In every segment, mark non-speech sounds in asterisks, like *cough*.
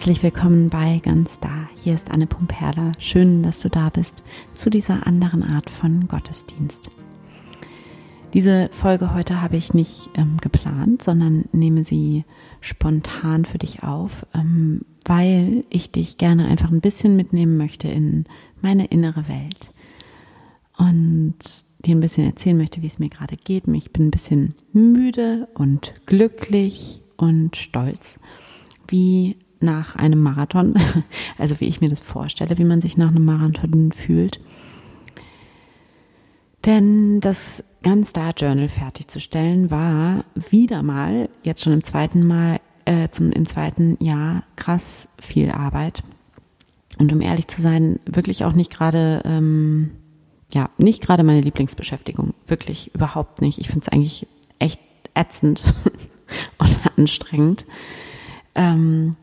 Herzlich willkommen bei Ganz Da. Hier ist Anne Pumperla. Schön, dass du da bist zu dieser anderen Art von Gottesdienst. Diese Folge heute habe ich nicht ähm, geplant, sondern nehme sie spontan für dich auf, ähm, weil ich dich gerne einfach ein bisschen mitnehmen möchte in meine innere Welt und dir ein bisschen erzählen möchte, wie es mir gerade geht. Ich bin ein bisschen müde und glücklich und stolz, wie nach einem Marathon, *laughs* also wie ich mir das vorstelle, wie man sich nach einem Marathon fühlt. Denn das Ganz Star Journal fertigzustellen war wieder mal, jetzt schon im zweiten Mal, äh, zum, im zweiten Jahr krass viel Arbeit. Und um ehrlich zu sein, wirklich auch nicht gerade, ähm, ja, nicht gerade meine Lieblingsbeschäftigung. Wirklich überhaupt nicht. Ich finde es eigentlich echt ätzend *laughs* und anstrengend. Ähm,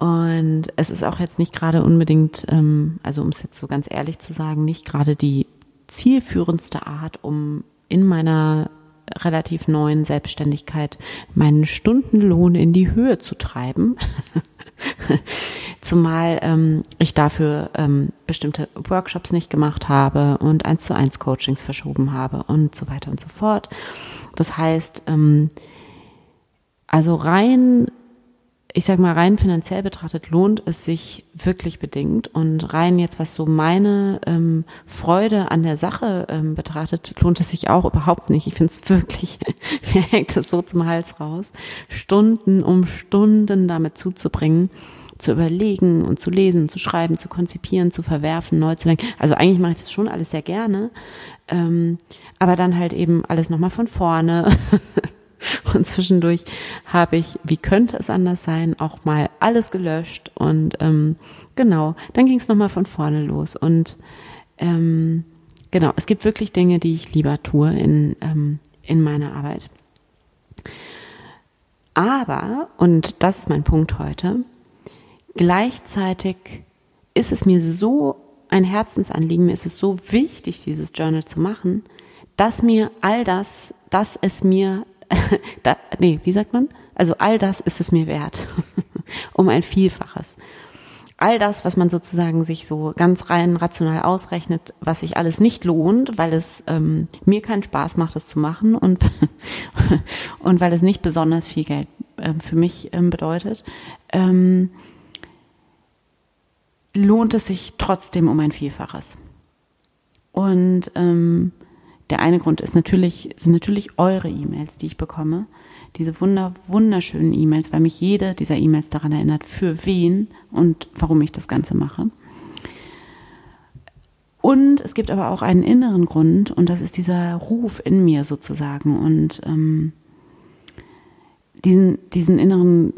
und es ist auch jetzt nicht gerade unbedingt, ähm, also um es jetzt so ganz ehrlich zu sagen, nicht gerade die zielführendste Art, um in meiner relativ neuen Selbstständigkeit meinen Stundenlohn in die Höhe zu treiben. *laughs* Zumal ähm, ich dafür ähm, bestimmte Workshops nicht gemacht habe und eins zu eins Coachings verschoben habe und so weiter und so fort. Das heißt, ähm, also rein ich sag mal, rein finanziell betrachtet lohnt es sich wirklich bedingt. Und rein jetzt, was so meine ähm, Freude an der Sache ähm, betrachtet, lohnt es sich auch überhaupt nicht. Ich finde es *laughs* wirklich, mir hängt es so zum Hals raus, Stunden um Stunden damit zuzubringen, zu überlegen und zu lesen, zu schreiben, zu konzipieren, zu verwerfen, neu zu denken. Also eigentlich mache ich das schon alles sehr gerne. Ähm, aber dann halt eben alles nochmal von vorne. *laughs* *laughs* Und zwischendurch habe ich, wie könnte es anders sein, auch mal alles gelöscht. Und ähm, genau, dann ging es nochmal von vorne los. Und ähm, genau, es gibt wirklich Dinge, die ich lieber tue in, ähm, in meiner Arbeit. Aber, und das ist mein Punkt heute, gleichzeitig ist es mir so ein Herzensanliegen, mir ist es so wichtig, dieses Journal zu machen, dass mir all das, dass es mir *laughs* da, nee, wie sagt man? Also all das ist es mir wert. *laughs* um ein Vielfaches. All das, was man sozusagen sich so ganz rein rational ausrechnet, was sich alles nicht lohnt, weil es ähm, mir keinen Spaß macht, es zu machen und, *laughs* und weil es nicht besonders viel Geld ähm, für mich ähm, bedeutet, ähm, lohnt es sich trotzdem um ein Vielfaches. Und ähm, der eine Grund ist natürlich, sind natürlich eure E-Mails, die ich bekomme. Diese wunder, wunderschönen E-Mails, weil mich jede dieser E-Mails daran erinnert, für wen und warum ich das Ganze mache. Und es gibt aber auch einen inneren Grund und das ist dieser Ruf in mir sozusagen und ähm, diesen, diesen inneren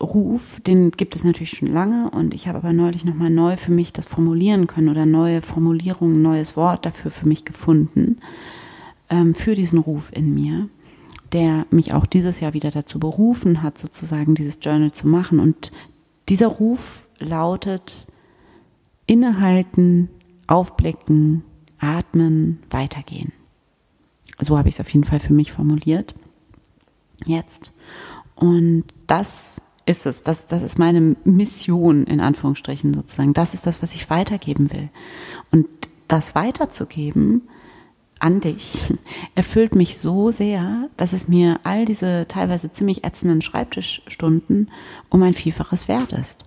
Ruf, den gibt es natürlich schon lange und ich habe aber neulich nochmal neu für mich das formulieren können oder neue Formulierungen, neues Wort dafür für mich gefunden, ähm, für diesen Ruf in mir, der mich auch dieses Jahr wieder dazu berufen hat, sozusagen dieses Journal zu machen. Und dieser Ruf lautet innehalten, aufblicken, atmen, weitergehen. So habe ich es auf jeden Fall für mich formuliert. Jetzt. Und das ist es. Das, das ist meine Mission, in Anführungsstrichen sozusagen. Das ist das, was ich weitergeben will. Und das weiterzugeben an dich *laughs* erfüllt mich so sehr, dass es mir all diese teilweise ziemlich ätzenden Schreibtischstunden um ein Vielfaches wert ist.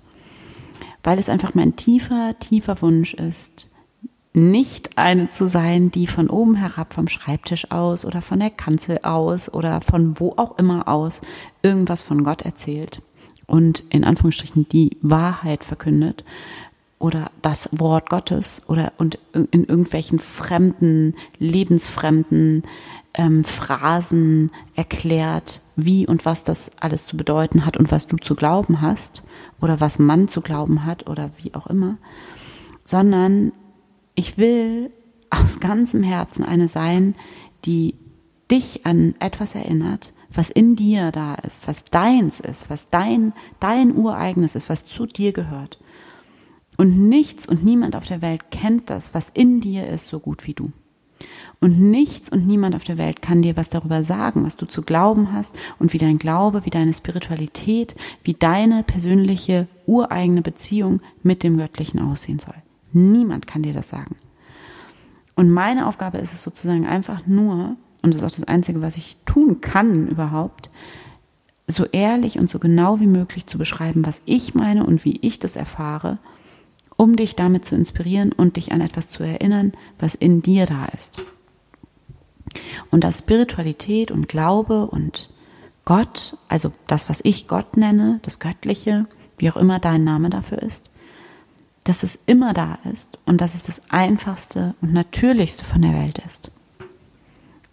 Weil es einfach mein tiefer, tiefer Wunsch ist, nicht eine zu sein, die von oben herab vom Schreibtisch aus oder von der Kanzel aus oder von wo auch immer aus irgendwas von Gott erzählt, und in Anführungsstrichen die Wahrheit verkündet oder das Wort Gottes oder und in irgendwelchen fremden, lebensfremden ähm, Phrasen erklärt, wie und was das alles zu bedeuten hat und was du zu glauben hast oder was man zu glauben hat oder wie auch immer, sondern ich will aus ganzem Herzen eine sein, die dich an etwas erinnert, was in dir da ist, was deins ist, was dein, dein ureigenes ist, was zu dir gehört. Und nichts und niemand auf der Welt kennt das, was in dir ist, so gut wie du. Und nichts und niemand auf der Welt kann dir was darüber sagen, was du zu glauben hast und wie dein Glaube, wie deine Spiritualität, wie deine persönliche ureigene Beziehung mit dem Göttlichen aussehen soll. Niemand kann dir das sagen. Und meine Aufgabe ist es sozusagen einfach nur, und das ist auch das Einzige, was ich tun kann überhaupt, so ehrlich und so genau wie möglich zu beschreiben, was ich meine und wie ich das erfahre, um dich damit zu inspirieren und dich an etwas zu erinnern, was in dir da ist. Und dass Spiritualität und Glaube und Gott, also das, was ich Gott nenne, das Göttliche, wie auch immer dein Name dafür ist, dass es immer da ist und dass es das Einfachste und Natürlichste von der Welt ist.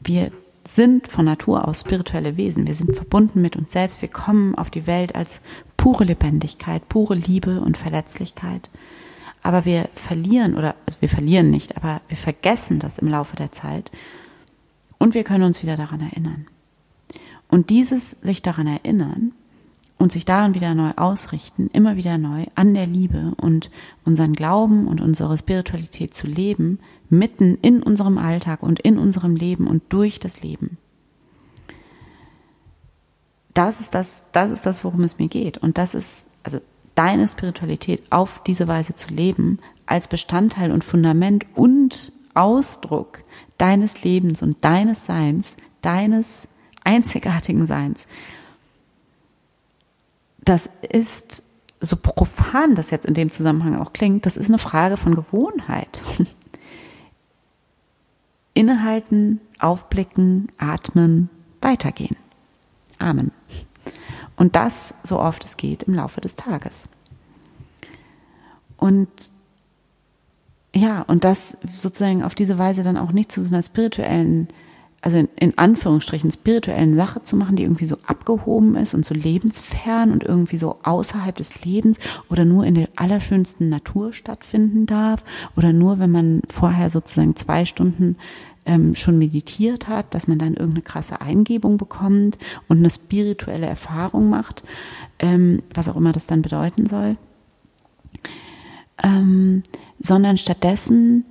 Wir sind von Natur aus spirituelle Wesen. Wir sind verbunden mit uns selbst. Wir kommen auf die Welt als pure Lebendigkeit, pure Liebe und Verletzlichkeit. Aber wir verlieren, oder also wir verlieren nicht, aber wir vergessen das im Laufe der Zeit und wir können uns wieder daran erinnern. Und dieses sich daran erinnern und sich daran wieder neu ausrichten, immer wieder neu an der Liebe und unseren Glauben und unsere Spiritualität zu leben, mitten in unserem Alltag und in unserem Leben und durch das Leben. Das ist das, das ist das, worum es mir geht. Und das ist, also deine Spiritualität auf diese Weise zu leben, als Bestandteil und Fundament und Ausdruck deines Lebens und deines Seins, deines einzigartigen Seins. Das ist, so profan das jetzt in dem Zusammenhang auch klingt, das ist eine Frage von Gewohnheit. *laughs* Innehalten, aufblicken, atmen, weitergehen. Amen. Und das so oft es geht im Laufe des Tages. Und ja, und das sozusagen auf diese Weise dann auch nicht zu so einer spirituellen, also in, in, Anführungsstrichen spirituellen Sache zu machen, die irgendwie so abgehoben ist und so lebensfern und irgendwie so außerhalb des Lebens oder nur in der allerschönsten Natur stattfinden darf oder nur, wenn man vorher sozusagen zwei Stunden ähm, schon meditiert hat, dass man dann irgendeine krasse Eingebung bekommt und eine spirituelle Erfahrung macht, ähm, was auch immer das dann bedeuten soll. Ähm, sondern stattdessen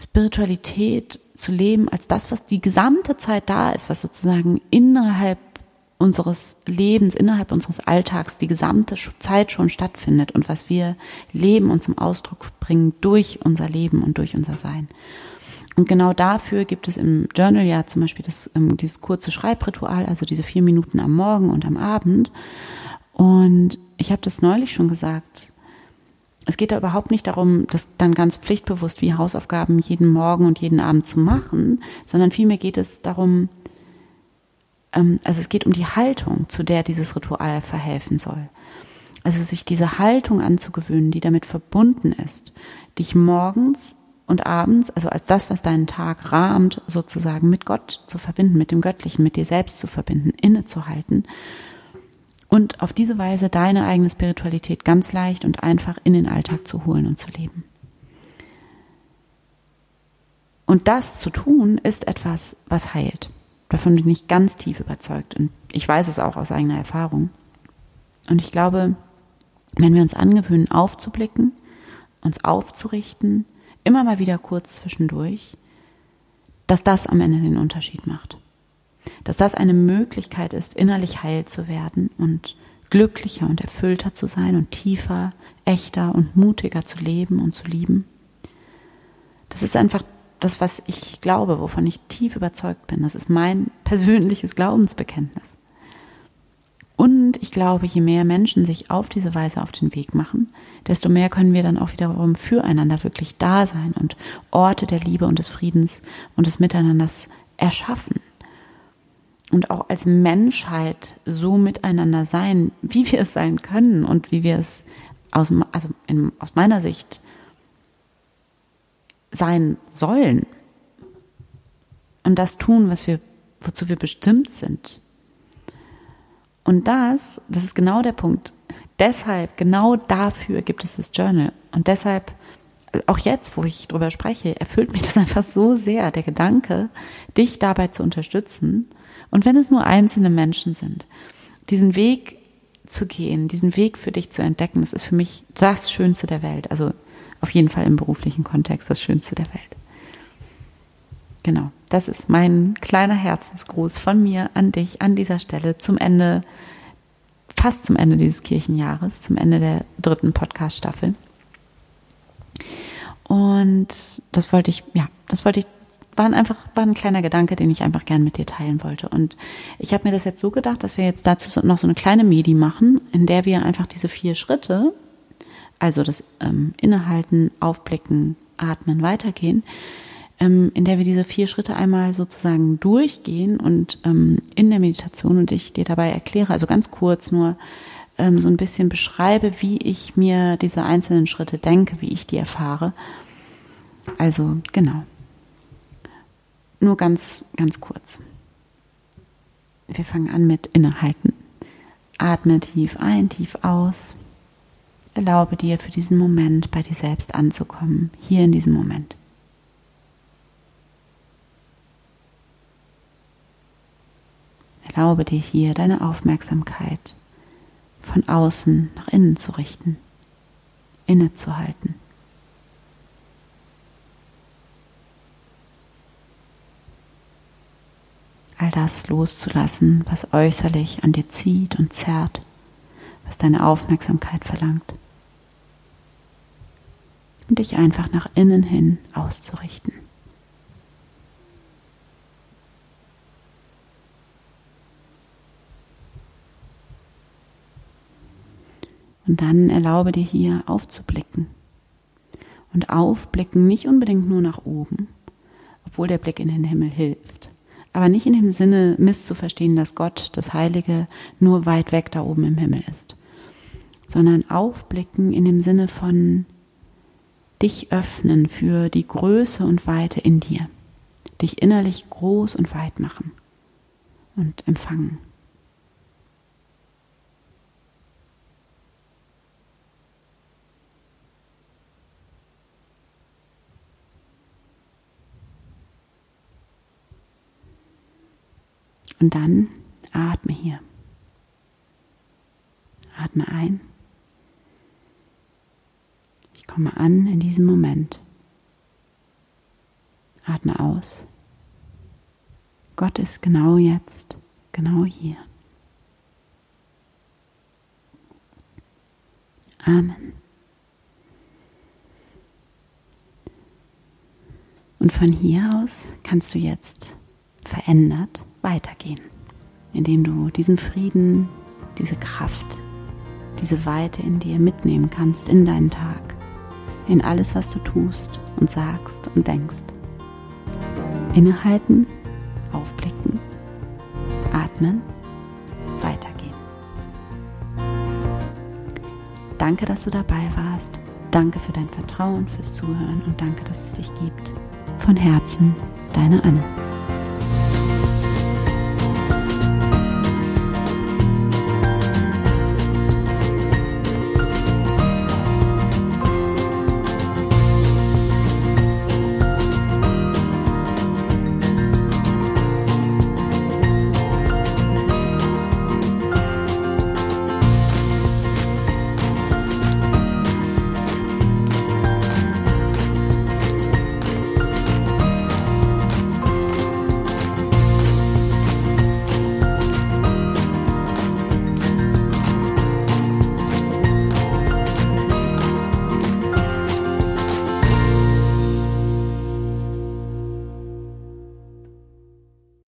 Spiritualität zu leben als das, was die gesamte Zeit da ist, was sozusagen innerhalb unseres Lebens, innerhalb unseres Alltags die gesamte Zeit schon stattfindet und was wir leben und zum Ausdruck bringen durch unser Leben und durch unser Sein. Und genau dafür gibt es im Journal ja zum Beispiel das, ähm, dieses kurze Schreibritual, also diese vier Minuten am Morgen und am Abend. Und ich habe das neulich schon gesagt, es geht da überhaupt nicht darum, das dann ganz pflichtbewusst wie Hausaufgaben jeden Morgen und jeden Abend zu machen, sondern vielmehr geht es darum, ähm, also es geht um die Haltung, zu der dieses Ritual verhelfen soll. Also sich diese Haltung anzugewöhnen, die damit verbunden ist, dich morgens und abends, also als das, was deinen Tag rahmt, sozusagen mit Gott zu verbinden, mit dem Göttlichen, mit dir selbst zu verbinden, innezuhalten und auf diese Weise deine eigene Spiritualität ganz leicht und einfach in den Alltag zu holen und zu leben. Und das zu tun, ist etwas, was heilt. Davon bin ich ganz tief überzeugt und ich weiß es auch aus eigener Erfahrung. Und ich glaube, wenn wir uns angewöhnen, aufzublicken, uns aufzurichten, immer mal wieder kurz zwischendurch, dass das am Ende den Unterschied macht dass das eine Möglichkeit ist, innerlich heil zu werden und glücklicher und erfüllter zu sein und tiefer, echter und mutiger zu leben und zu lieben. Das ist einfach das, was ich glaube, wovon ich tief überzeugt bin. Das ist mein persönliches Glaubensbekenntnis. Und ich glaube, je mehr Menschen sich auf diese Weise auf den Weg machen, desto mehr können wir dann auch wiederum füreinander wirklich da sein und Orte der Liebe und des Friedens und des Miteinanders erschaffen und auch als Menschheit so miteinander sein, wie wir es sein können und wie wir es aus, also in, aus meiner Sicht sein sollen. Und das tun, was wir, wozu wir bestimmt sind. Und das, das ist genau der Punkt. Deshalb, genau dafür gibt es das Journal. Und deshalb, auch jetzt, wo ich drüber spreche, erfüllt mich das *laughs* einfach so sehr, der Gedanke, dich dabei zu unterstützen, und wenn es nur einzelne Menschen sind, diesen Weg zu gehen, diesen Weg für dich zu entdecken, das ist für mich das Schönste der Welt. Also auf jeden Fall im beruflichen Kontext das Schönste der Welt. genau, das ist mein kleiner Herzensgruß von mir an dich an dieser Stelle zum Ende, fast zum Ende dieses Kirchenjahres, zum Ende der dritten Podcast-Staffel. Und das wollte ich, ja, das wollte ich, war einfach, war ein kleiner Gedanke, den ich einfach gern mit dir teilen wollte. Und ich habe mir das jetzt so gedacht, dass wir jetzt dazu noch so eine kleine Medi machen, in der wir einfach diese vier Schritte, also das ähm, Innehalten, Aufblicken, Atmen, Weitergehen, ähm, in der wir diese vier Schritte einmal sozusagen durchgehen und ähm, in der Meditation und ich dir dabei erkläre, also ganz kurz nur ähm, so ein bisschen beschreibe, wie ich mir diese einzelnen Schritte denke, wie ich die erfahre. Also genau. Nur ganz, ganz kurz. Wir fangen an mit Innehalten. Atme tief ein, tief aus. Erlaube dir für diesen Moment bei dir selbst anzukommen, hier in diesem Moment. Erlaube dir hier deine Aufmerksamkeit von außen nach innen zu richten, innezuhalten. All das loszulassen, was äußerlich an dir zieht und zerrt, was deine Aufmerksamkeit verlangt. Und dich einfach nach innen hin auszurichten. Und dann erlaube dir hier aufzublicken. Und aufblicken nicht unbedingt nur nach oben, obwohl der Blick in den Himmel hilft. Aber nicht in dem Sinne misszuverstehen, dass Gott, das Heilige, nur weit weg da oben im Himmel ist. Sondern aufblicken in dem Sinne von dich öffnen für die Größe und Weite in dir. Dich innerlich groß und weit machen und empfangen. Und dann atme hier. Atme ein. Ich komme an in diesem Moment. Atme aus. Gott ist genau jetzt, genau hier. Amen. Und von hier aus kannst du jetzt verändert weitergehen, indem du diesen Frieden, diese Kraft, diese Weite in dir mitnehmen kannst in deinen Tag, in alles, was du tust und sagst und denkst. Innehalten, aufblicken, atmen, weitergehen. Danke, dass du dabei warst. Danke für dein Vertrauen, fürs Zuhören und danke, dass es dich gibt. Von Herzen, deine Anne.